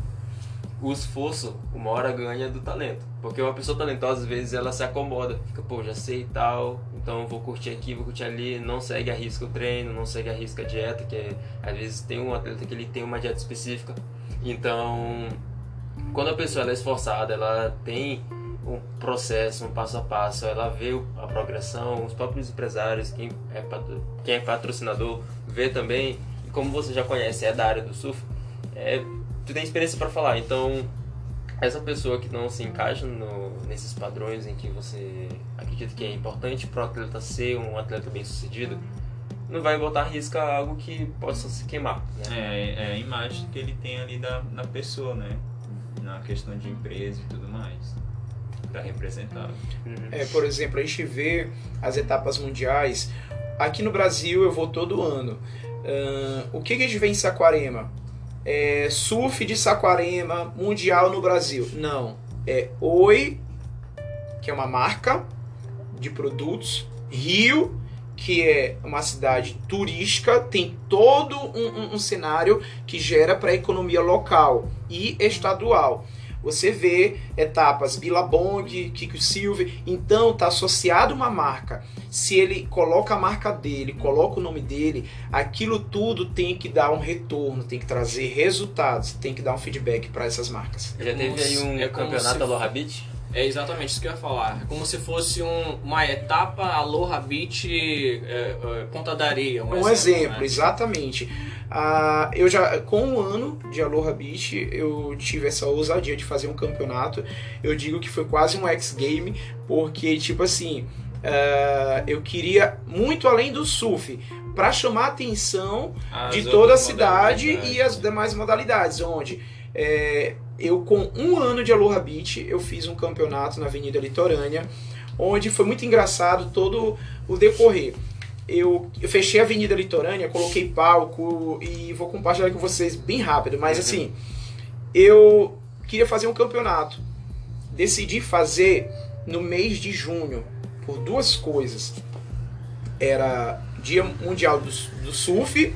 O esforço, uma hora ganha do talento. Porque uma pessoa talentosa, às vezes, ela se acomoda. Fica, pô, já sei e tal, então vou curtir aqui, vou curtir ali. Não segue a risca o treino, não segue a risca a dieta, que é, às vezes tem um atleta que ele tem uma dieta específica. Então, quando a pessoa é esforçada, ela tem um processo, um passo a passo, ela vê a progressão, os próprios empresários, quem é, quem é patrocinador vê também, e como você já conhece, é da área do surf, é, tu tem experiência para falar, então essa pessoa que não se encaixa no- nesses padrões em que você acredita que é importante para o atleta ser um atleta bem sucedido, não vai botar à risca algo que possa se queimar, né? É, é a imagem que ele tem ali da, da pessoa, né? Na questão de empresa e tudo mais. Pra representar. Uhum. É, por exemplo, a gente vê as etapas mundiais. Aqui no Brasil eu vou todo ano. Ahn, o que, que a gente vê em Saquarema? É, surf de Saquarema mundial no Brasil. Não. É Oi, que é uma marca de produtos. Rio, que é uma cidade turística, tem todo um, um- um cenário que gera para a economia local e estadual. Você vê etapas Billabong, Kiko Silver, então está associado uma marca. Se ele coloca a marca dele, coloca o nome dele, aquilo tudo tem que dar um retorno, tem que trazer resultados, tem que dar um feedback para essas marcas. Já teve aí um É campeonato se- Aloha Beach? É exatamente isso que eu ia falar. É como se fosse um- uma etapa Aloha Beach é, é, Ponta da Areia. Um exemplo, né? exatamente. Ah, eu já, com um ano de Aloha Beach, eu tive essa ousadia de fazer um campeonato. Eu digo que foi quase um X-Game, porque, tipo assim, ah, eu queria muito além do surf, para chamar a atenção As de toda a cidade e as demais modalidades, onde é, eu com um ano de Aloha Beach eu fiz um campeonato na Avenida Litorânea, onde foi muito engraçado todo o decorrer. Eu, eu fechei a Avenida Litorânea, coloquei palco e vou compartilhar com vocês bem rápido, mas Uhum. assim, eu queria fazer um campeonato. Decidi fazer no mês de junho por duas coisas. Era Dia Mundial do, do Surf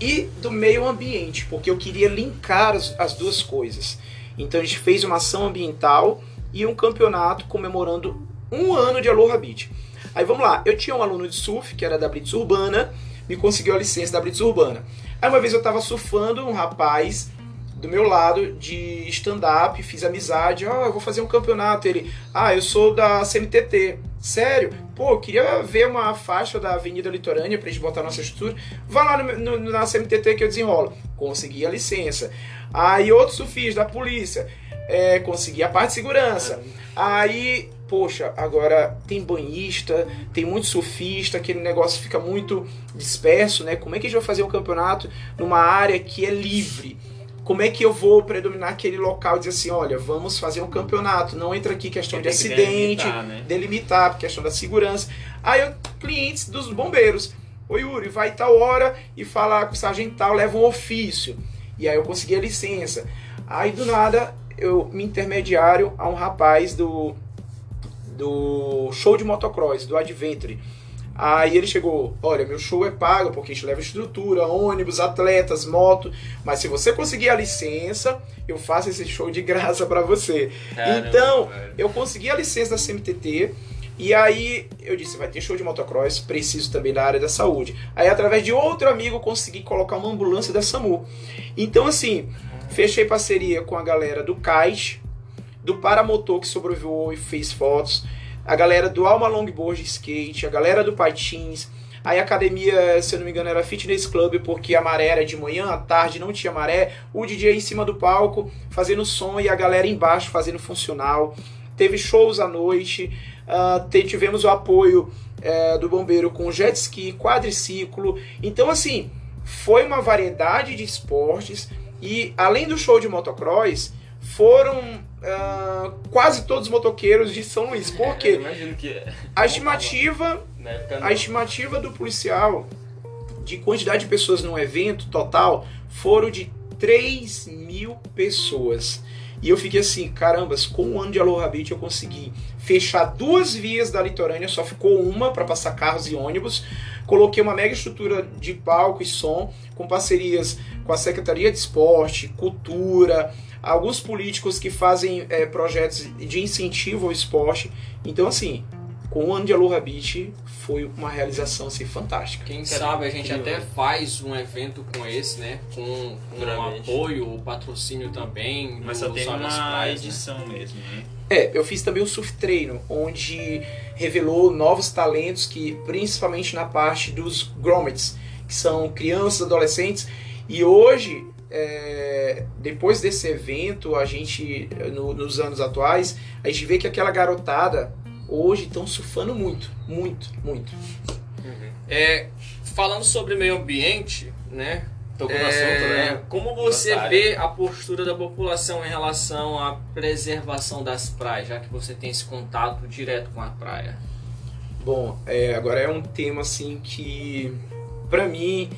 e do meio ambiente, porque eu queria linkar as, as duas coisas. Então a gente fez uma ação ambiental e um campeonato comemorando um ano de Aloha Beach. Aí vamos lá, eu tinha um aluno de surf, que era da Blitz Urbana, me conseguiu a licença da Blitz Urbana. Aí uma vez eu tava surfando, um rapaz do meu lado de stand-up, fiz amizade, ó, eu vou fazer um campeonato. Ele, ah, eu sou da CMTT. Sério? Pô, eu queria ver uma faixa da Avenida Litorânea pra gente botar nossa estrutura. Vai lá no, no, na CMTT que eu desenrolo. Consegui a licença. Aí outro surfista da polícia, é, consegui a parte de segurança. Aí, poxa, agora tem banhista, tem muito surfista, aquele negócio fica muito disperso, né? Como é que a gente vai fazer um campeonato numa área que é livre? Como é que eu vou predominar aquele local e dizer assim, olha, vamos fazer um campeonato, não entra aqui questão de acidente, delimitar, né? delimitar, questão da segurança. Aí eu, clientes dos bombeiros, ô Yuri, vai tal hora e falar com o sargento tal, leva um ofício. E aí eu consegui a licença. Aí do nada eu me intermediário a um rapaz do do show de motocross, do Adventure. Aí ele chegou, olha, meu show é pago porque a gente leva estrutura, ônibus, atletas, moto, mas se você conseguir a licença, eu faço esse show de graça pra você. Caramba, então, velho. eu consegui a licença da CMTT e aí eu disse, vai ter show de motocross, preciso também da área da saúde. Aí através de outro amigo eu consegui colocar uma ambulância da SAMU. Então assim, fechei parceria com a galera do CAIS, do Paramotor que sobrevoou e fez fotos, a galera do Alma Longboard Skate, a galera do Patins, aí a academia, se eu não me engano, era Fitness Club, porque a maré era de manhã, à tarde não tinha maré, o DJ em cima do palco fazendo som e a galera embaixo fazendo funcional. Teve shows à noite, te- tivemos o apoio eh, do bombeiro com jet ski, quadriciclo. Então, assim, foi uma variedade de esportes e além do show de motocross, foram ah, quase todos os motoqueiros de São Luís. Por Eu quê? A estimativa a estimativa do policial de quantidade de pessoas num evento total foram de 3 mil pessoas. E eu fiquei assim, carambas, com um ano de Aloha Beach eu consegui fechar duas vias da litorânea, só ficou uma para passar carros e ônibus. Coloquei uma mega estrutura de palco e som, com parcerias com a Secretaria de Esporte, Cultura, alguns políticos que fazem eh, projetos de incentivo ao esporte. Então, assim, com o ano de Aloha Beach foi uma realização assim, fantástica. Quem sabe a gente incrível. até faz um evento com esse, né? Com, com Futuramente. apoio, patrocínio também. Mas do só tem uma Praias, né? edição mesmo, né? É, eu fiz também o Surf Treino, onde revelou novos talentos que, principalmente na parte dos grommets, que são crianças, adolescentes, e hoje, é, depois desse evento, a gente, no- nos anos atuais, a gente vê que aquela garotada hoje estão surfando muito, muito, muito. É, falando sobre meio ambiente, né? Tocou no É, assunto, né? Como você Nossa vê a postura da população em relação à preservação das praias, já que você tem esse contato direto com a praia? Bom, é, agora é um tema assim que, pra mim,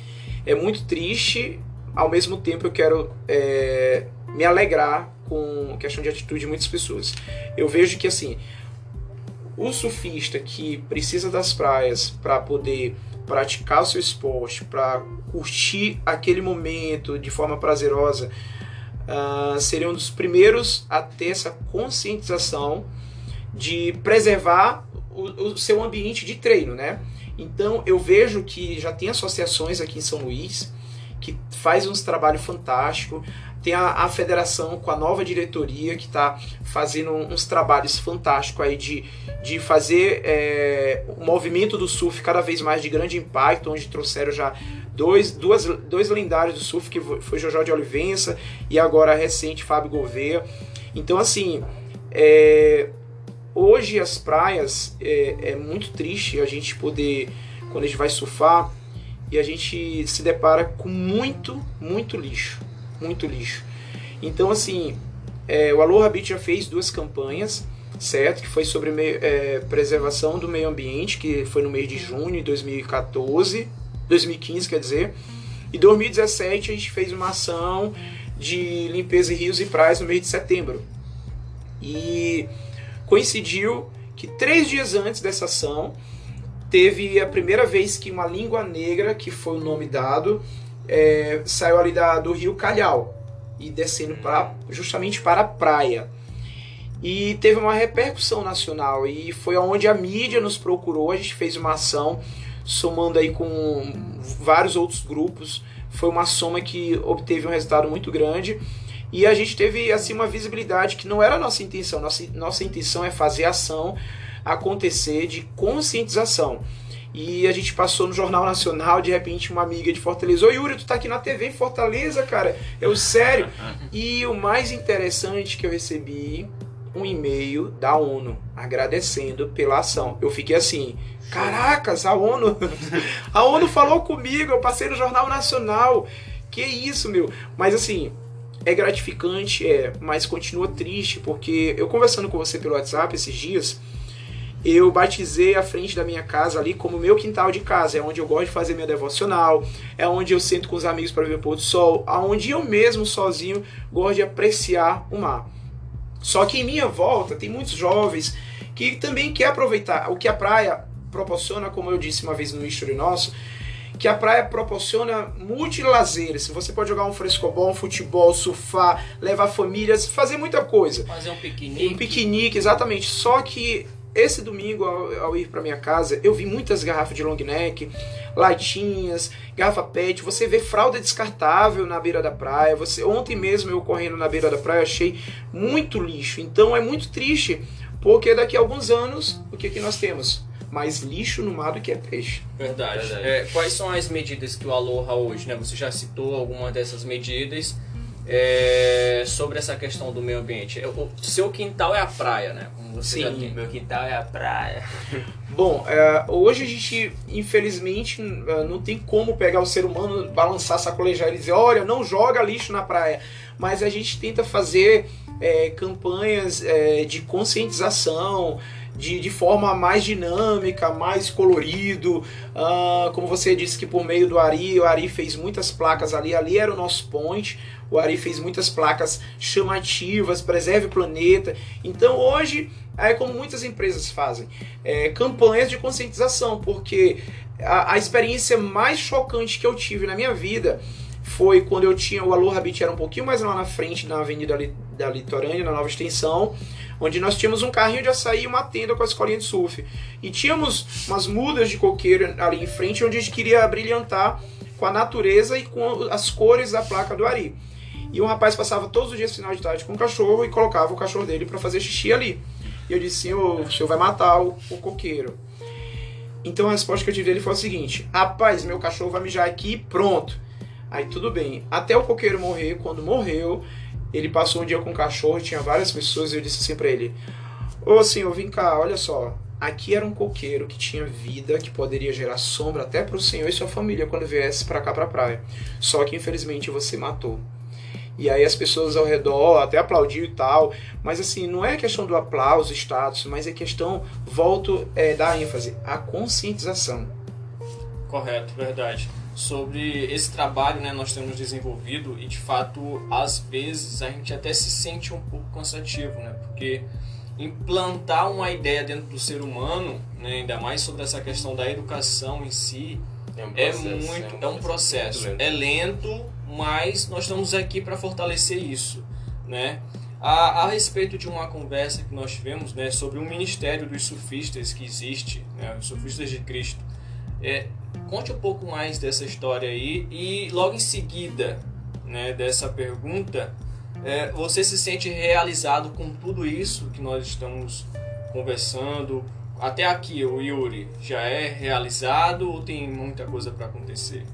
é muito triste. Ao mesmo tempo, eu quero é, me alegrar com questão de atitude de muitas pessoas. Eu vejo que assim, o surfista que precisa das praias para poder praticar o seu esporte, para curtir aquele momento de forma prazerosa, ah, seria um dos primeiros a ter essa conscientização de preservar o, o seu ambiente de treino, né? Então eu vejo que já tem associações aqui em São Luís que faz uns trabalho fantástico. Tem a, a federação com a nova diretoria que está fazendo uns trabalhos fantásticos aí de, de fazer é, o movimento do surf cada vez mais de grande impacto, onde trouxeram já dois, duas, dois lendários do surf, que foi Jojo de Olivença e agora a recente Fábio Gouveia. Então assim, é, hoje as praias é, é muito triste a gente poder, quando a gente vai surfar, e a gente se depara com muito, muito lixo. Muito lixo. Então, assim, é, o Aloha Beach já fez duas campanhas, certo? Que foi sobre meio- é, preservação do meio ambiente, que foi no mês de junho de 2014, 2015, quer dizer. E 2017 a gente fez uma ação de limpeza em rios e praias no mês de setembro. E coincidiu que três dias antes dessa ação teve a primeira vez que uma língua negra, que foi o nome dado, é, saiu ali da, do rio Calhau e descendo pra, justamente para a praia. E teve uma repercussão nacional e foi onde a mídia nos procurou, a gente fez uma ação somando aí com vários outros grupos, foi uma soma que obteve um resultado muito grande. E a gente teve assim uma visibilidade que não era a nossa intenção, nossa, nossa intenção é fazer ação acontecer de conscientização. E a gente passou no Jornal Nacional, de repente uma amiga de Fortaleza, ô Yuri, tu tá aqui na TV em Fortaleza, cara? Eu, sério. E o mais interessante que eu recebi, um e-mail da ONU, agradecendo pela ação. Eu fiquei assim, caracas, a ONU, a ONU falou comigo, eu passei no Jornal Nacional, que isso, meu. Mas assim, é gratificante, é, mas continua triste, porque eu conversando com você pelo WhatsApp esses dias, eu batizei a frente da minha casa ali como meu quintal de casa, é onde eu gosto de fazer minha devocional, é onde eu sento com os amigos para ver o pôr do sol, aonde eu mesmo sozinho gosto de apreciar o mar. Só que em minha volta tem muitos jovens que também quer aproveitar o que a praia proporciona, como eu disse uma vez no History Nosso, que a praia proporciona multilazeres. Você pode jogar um frescobol, um futebol, surfar, levar famílias, fazer muita coisa. Fazer um piquenique. Um piquenique, exatamente. Só que esse domingo, ao, ao ir para minha casa, eu vi muitas garrafas de long neck, latinhas, garrafa pet. Você vê fralda descartável na beira da praia. Você Ontem mesmo eu correndo na beira da praia achei muito lixo. Então é muito triste, porque daqui a alguns anos, o que, que nós temos? Mais lixo no mar do que é peixe. Verdade. Verdade. É, quais são as medidas que o Aloha hoje, né? Você já citou algumas dessas medidas é, sobre essa questão do meio ambiente. O seu quintal é a praia, né? Como você Sim. Meu quintal é a praia. Bom, é, hoje a gente, infelizmente, é, não tem como pegar o ser humano, balançar, sacolejar e dizer: olha, não joga lixo na praia. Mas a gente tenta fazer é, campanhas é, de conscientização, de, de forma mais dinâmica, mais colorido. Ah, como você disse que por meio do Ari, o Ari fez muitas placas ali, ali era o nosso point. O Ari fez muitas placas chamativas, preserve o planeta. Então hoje é como muitas empresas fazem, é, campanhas de conscientização, porque a, a experiência mais chocante que eu tive na minha vida foi quando eu tinha o Aloha Beach era um pouquinho mais lá na frente, na Avenida da Litorânea, na nova extensão, onde nós tínhamos um carrinho de açaí e uma tenda com a escolinha de surf. E tínhamos umas mudas de coqueiro ali em frente, onde a gente queria brilhantar com a natureza e com as cores da placa do Ari. E um rapaz passava todos os dias final de tarde com o cachorro e colocava o cachorro dele para fazer xixi ali. E eu disse, senhor, o senhor vai matar o, o coqueiro. Então a resposta que eu tive dele foi a seguinte: Rapaz, meu cachorro vai mijar aqui pronto. Aí tudo bem. Até o coqueiro morrer, quando morreu, ele passou um dia com o cachorro, tinha várias pessoas, e eu disse assim pra ele: Ô senhor, vem cá, olha só. Aqui era um coqueiro que tinha vida, que poderia gerar sombra até para o senhor e sua família quando viesse para cá para a praia. Só que infelizmente você matou. E aí as pessoas ao redor até aplaudiram e tal. Mas assim, não é questão do aplauso, status, mas é questão, volto é, da ênfase, a conscientização. Correto, verdade. Sobre esse trabalho, né, nós temos desenvolvido e de fato, às vezes a gente até se sente um pouco cansativo, né? Porque implantar uma ideia dentro do ser humano, né, ainda mais sobre essa questão da educação em si, É, um é processo, muito, é um processo, muito é lento, mas nós estamos aqui para fortalecer isso, né? A, a respeito de uma conversa que nós tivemos, né, sobre o ministério dos surfistas que existe, né, os surfistas de Cristo, é, conte um pouco mais dessa história aí e logo em seguida, né, dessa pergunta, é, você se sente realizado com tudo isso que nós estamos conversando? Até aqui, o Yuri já é realizado ou tem muita coisa para acontecer?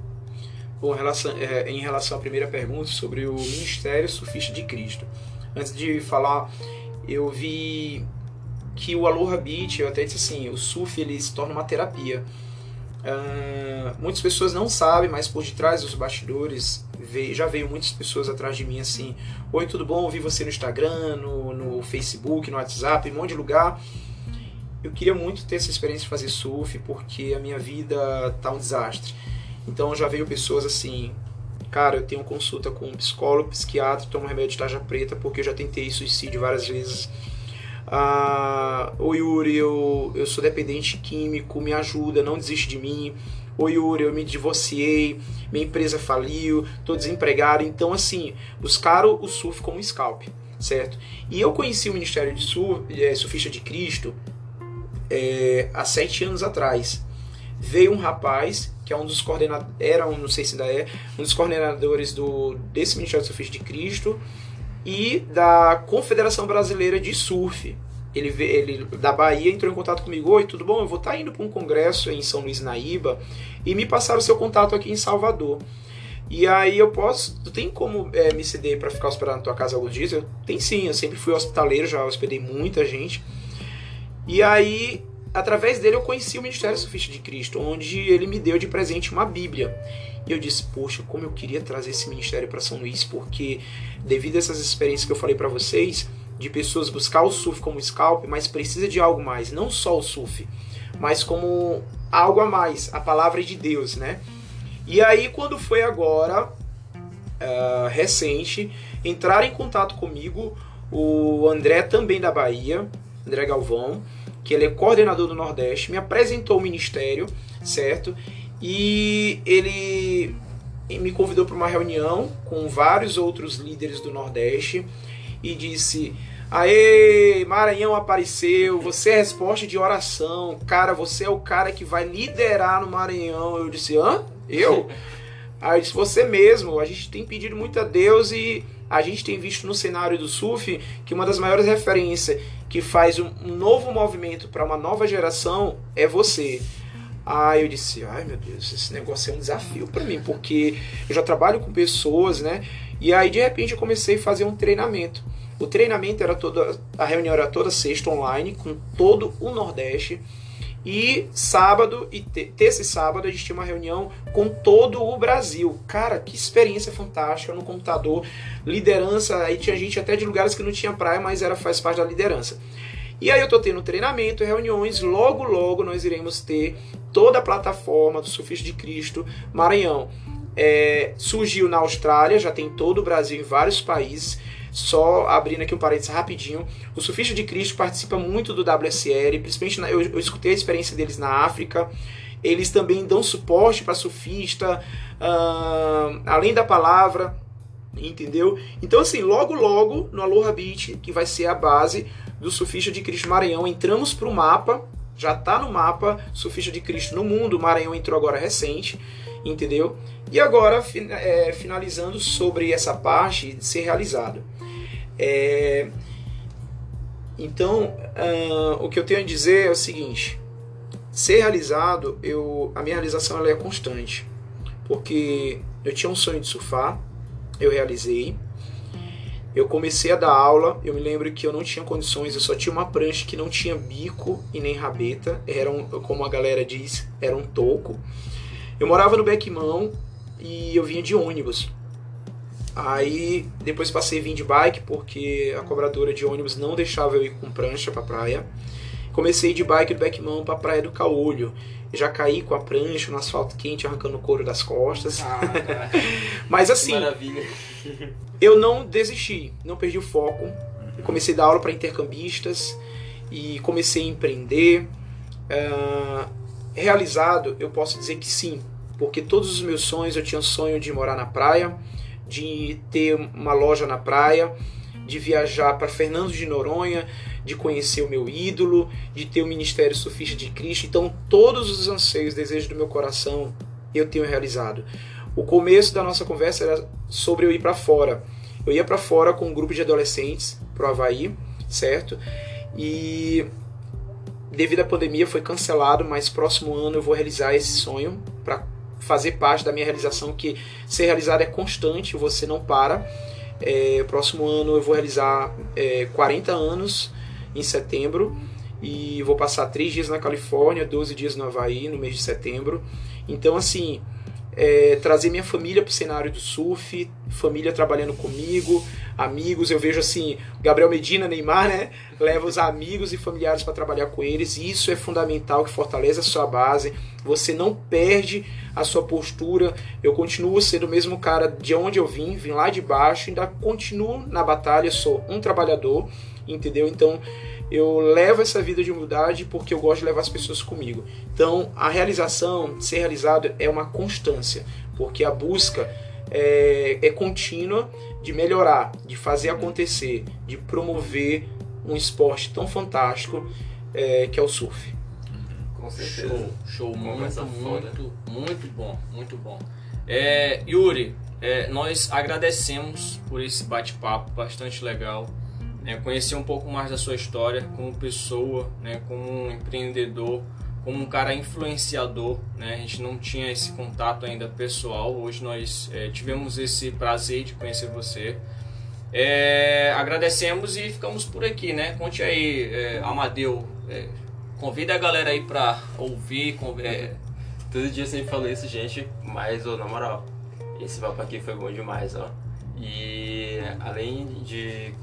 Bom, em relação, é, em relação à primeira pergunta sobre o Ministério Surfista de Cristo. Antes de falar, eu vi que o Aloha Beach, eu até disse assim, o surf ele se torna uma terapia. Ah, muitas pessoas não sabem, mas por detrás dos bastidores veio- já veio muitas pessoas atrás de mim assim: Oi, tudo bom? Vi você no Instagram, no, no Facebook, no WhatsApp, em um monte de lugar. Eu queria muito ter essa experiência de fazer surf porque a minha vida tá um desastre. Então já veio pessoas assim: Cara, eu tenho consulta com um psicólogo, psiquiatra, tomo remédio de tarja preta porque eu já tentei suicídio várias vezes. Ah, Yuri, eu, eu sou dependente químico, me ajuda, não desiste de mim. Oi Yuri, eu me divorciei, minha empresa faliu, tô desempregado. Então, assim, buscaram o surf como scalp, certo? E eu conheci o Ministério de Surf, é, Surfista de Cristo é, há sete anos atrás. Veio um rapaz que é um dos coordenadores, era um, não sei se ainda é, um dos coordenadores do, desse Ministério de Surfista de Cristo e da Confederação Brasileira de Surf. Ele, ele da Bahia entrou em contato comigo, oi, tudo bom? Eu vou estar indo para um congresso em São Luís, Naíba, e me passaram o seu contato aqui em Salvador. E aí eu posso, tu tem como é, me ceder para ficar hospedado na tua casa alguns dias? Eu tem sim, eu sempre fui hospitaleiro, já hospedei muita gente. E aí, através dele eu conheci o Ministério Surfista de Cristo, onde ele me deu de presente uma Bíblia. E eu disse, poxa, como eu queria trazer esse ministério para São Luís, porque devido a essas experiências que eu falei para vocês, de pessoas buscar o surf como scalp, mas precisa de algo mais, não só o surf, mas como algo a mais, a palavra de Deus, né? E aí quando foi agora, ah, recente, entrar em contato comigo o André também da Bahia, André Galvão, que ele é coordenador do Nordeste, me apresentou o ministério, certo? E ele me convidou para uma reunião com vários outros líderes do Nordeste e disse: Aê, Maranhão apareceu, você é resposta de oração, cara, você é o cara que vai liderar no Maranhão. Eu disse: Hã? Eu? Aí eu disse: Você mesmo, a gente tem pedido muito a Deus e a gente tem visto no cenário do surf que uma das maiores referências que faz um, um novo movimento para uma nova geração é você. Aí eu disse, ai meu Deus, esse negócio é um desafio para mim, porque eu já trabalho com pessoas, né? E aí de repente eu comecei a fazer um treinamento. O treinamento era toda, a reunião era toda sexta online com todo o Nordeste. E sábado e te- terça e sábado a gente tinha uma reunião com todo o Brasil. Cara, que experiência fantástica no computador, liderança, aí tinha gente até de lugares que não tinha praia, mas era faz parte da liderança. E aí eu tô tendo treinamento, reuniões, logo logo nós iremos ter toda a plataforma do Surfista de Cristo Maranhão. É, surgiu na Austrália, já tem todo o Brasil em vários países. Só abrindo aqui um parênteses rapidinho, o Surfista de Cristo participa muito do WSL, principalmente na- eu, eu escutei a experiência deles na África. Eles também dão suporte para surfista, ahn, além da palavra, entendeu? Então assim, logo logo no Aloha Beach, que vai ser a base, do Surfista de Cristo Maranhão. Entramos para o mapa, já está no mapa Surfista de Cristo no mundo. Maranhão entrou agora recente, entendeu? E agora, é, finalizando sobre essa parte de ser realizado. É, então, uh, o que eu tenho a dizer é o seguinte: ser realizado, eu, a minha realização ela é constante, porque eu tinha um sonho de surfar, eu realizei. Eu comecei a dar aula, eu me lembro que eu não tinha condições, eu só tinha uma prancha que não tinha bico e nem rabeta, era um, como a galera diz, era um toco. Eu morava no Beckmão e eu vinha de ônibus. Aí depois passei a vir de bike porque a cobradora de ônibus não deixava eu ir com prancha pra praia. Comecei de bike do Beckmão pra praia do Caolho. Já caí com a prancha no asfalto quente, arrancando o couro das costas. Ah. Mas assim, Maravilha. eu não desisti, não perdi o foco. Eu comecei a dar aula para intercambistas e comecei a empreender. Ah, realizado, eu posso dizer que sim, porque todos os meus sonhos, eu tinha sonho de morar na praia, de ter uma loja na praia, de viajar para Fernando de Noronha, de conhecer o meu ídolo, de ter o Ministério Sufista de Cristo. Então, todos os anseios, desejos do meu coração, eu tenho realizado. O começo da nossa conversa era sobre eu ir para fora. Eu ia para fora com um grupo de adolescentes pro Havaí, certo? E devido à pandemia foi cancelado, mas próximo ano eu vou realizar esse sonho para fazer parte da minha realização, que ser realizado é constante, você não para. É, próximo ano eu vou realizar é, 40 anos em setembro e vou passar 3 dias na Califórnia, 12 dias no Havaí no mês de setembro. Então, assim, é, trazer minha família para o cenário do surf, família trabalhando comigo, amigos. Eu vejo assim, Gabriel Medina, Neymar, né? Leva os amigos e familiares para trabalhar com eles. E isso é fundamental, que fortalece a sua base. Você não perde a sua postura. Eu continuo sendo o mesmo cara de onde eu vim, vim lá de baixo, ainda continuo na batalha, sou um trabalhador, entendeu? Então eu levo essa vida de humildade porque eu gosto de levar as pessoas comigo. Então, a realização, ser realizado é uma constância, porque a busca é, é contínua de melhorar, de fazer acontecer, de promover um esporte tão fantástico é, que é o surf. Com certeza. Show, show, muito, muito, muito bom, muito bom. É, Yuri, é, nós agradecemos por esse bate-papo bastante legal. Né, conhecer um pouco mais da sua história como pessoa, né, como um empreendedor, como um cara influenciador. Né, a gente não tinha esse contato ainda pessoal. Hoje nós é, tivemos esse prazer de conhecer você. É, agradecemos e ficamos por aqui, né? Conte aí, é, Amadeu. Convida a galera aí pra ouvir. é, Todo dia eu sempre falo isso, gente, mas, ô, na moral, esse papo aqui foi bom demais, ó. E além de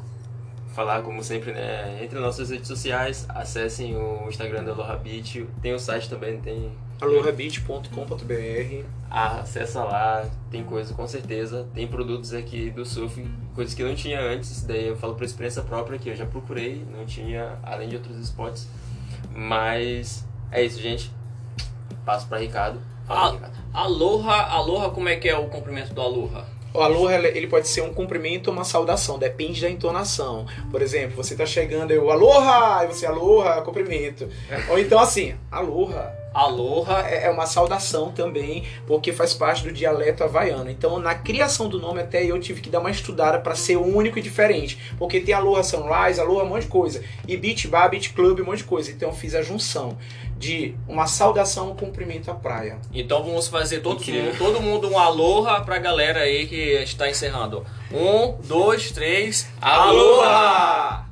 falar, como sempre, né, entre nossas redes sociais, acessem o Instagram da Aloha Beach, tem o site também, tem... alohabit.com.br Acessa lá, tem coisa com certeza, tem produtos aqui do surf, coisas que não tinha antes, daí eu falo por experiência própria, que eu já procurei, não tinha, além de outros spots. Mas é isso, gente. Passo pra Ricardo. Fala. Ricardo. Aloha, aloha, como é que é o cumprimento do aloha? O aloha ele pode ser um cumprimento ou uma saudação, depende da entonação. Por exemplo, você tá chegando eu aloha, e você aloha, cumprimento. Ou então assim, aloha Aloha, é é uma saudação também, porque faz parte do dialeto havaiano. Então, na criação do nome até eu tive que dar uma estudada para ser único e diferente, porque tem Aloha Sunrise, Aloha um monte de coisa, e Beach Bar, Beach Club, um monte de coisa. Então, eu fiz a junção de uma saudação, um cumprimento à praia. então vamos fazer todo Incrível. mundo, todo mundo um aloha pra galera aí que está encerrando. Um, dois, três, aloha!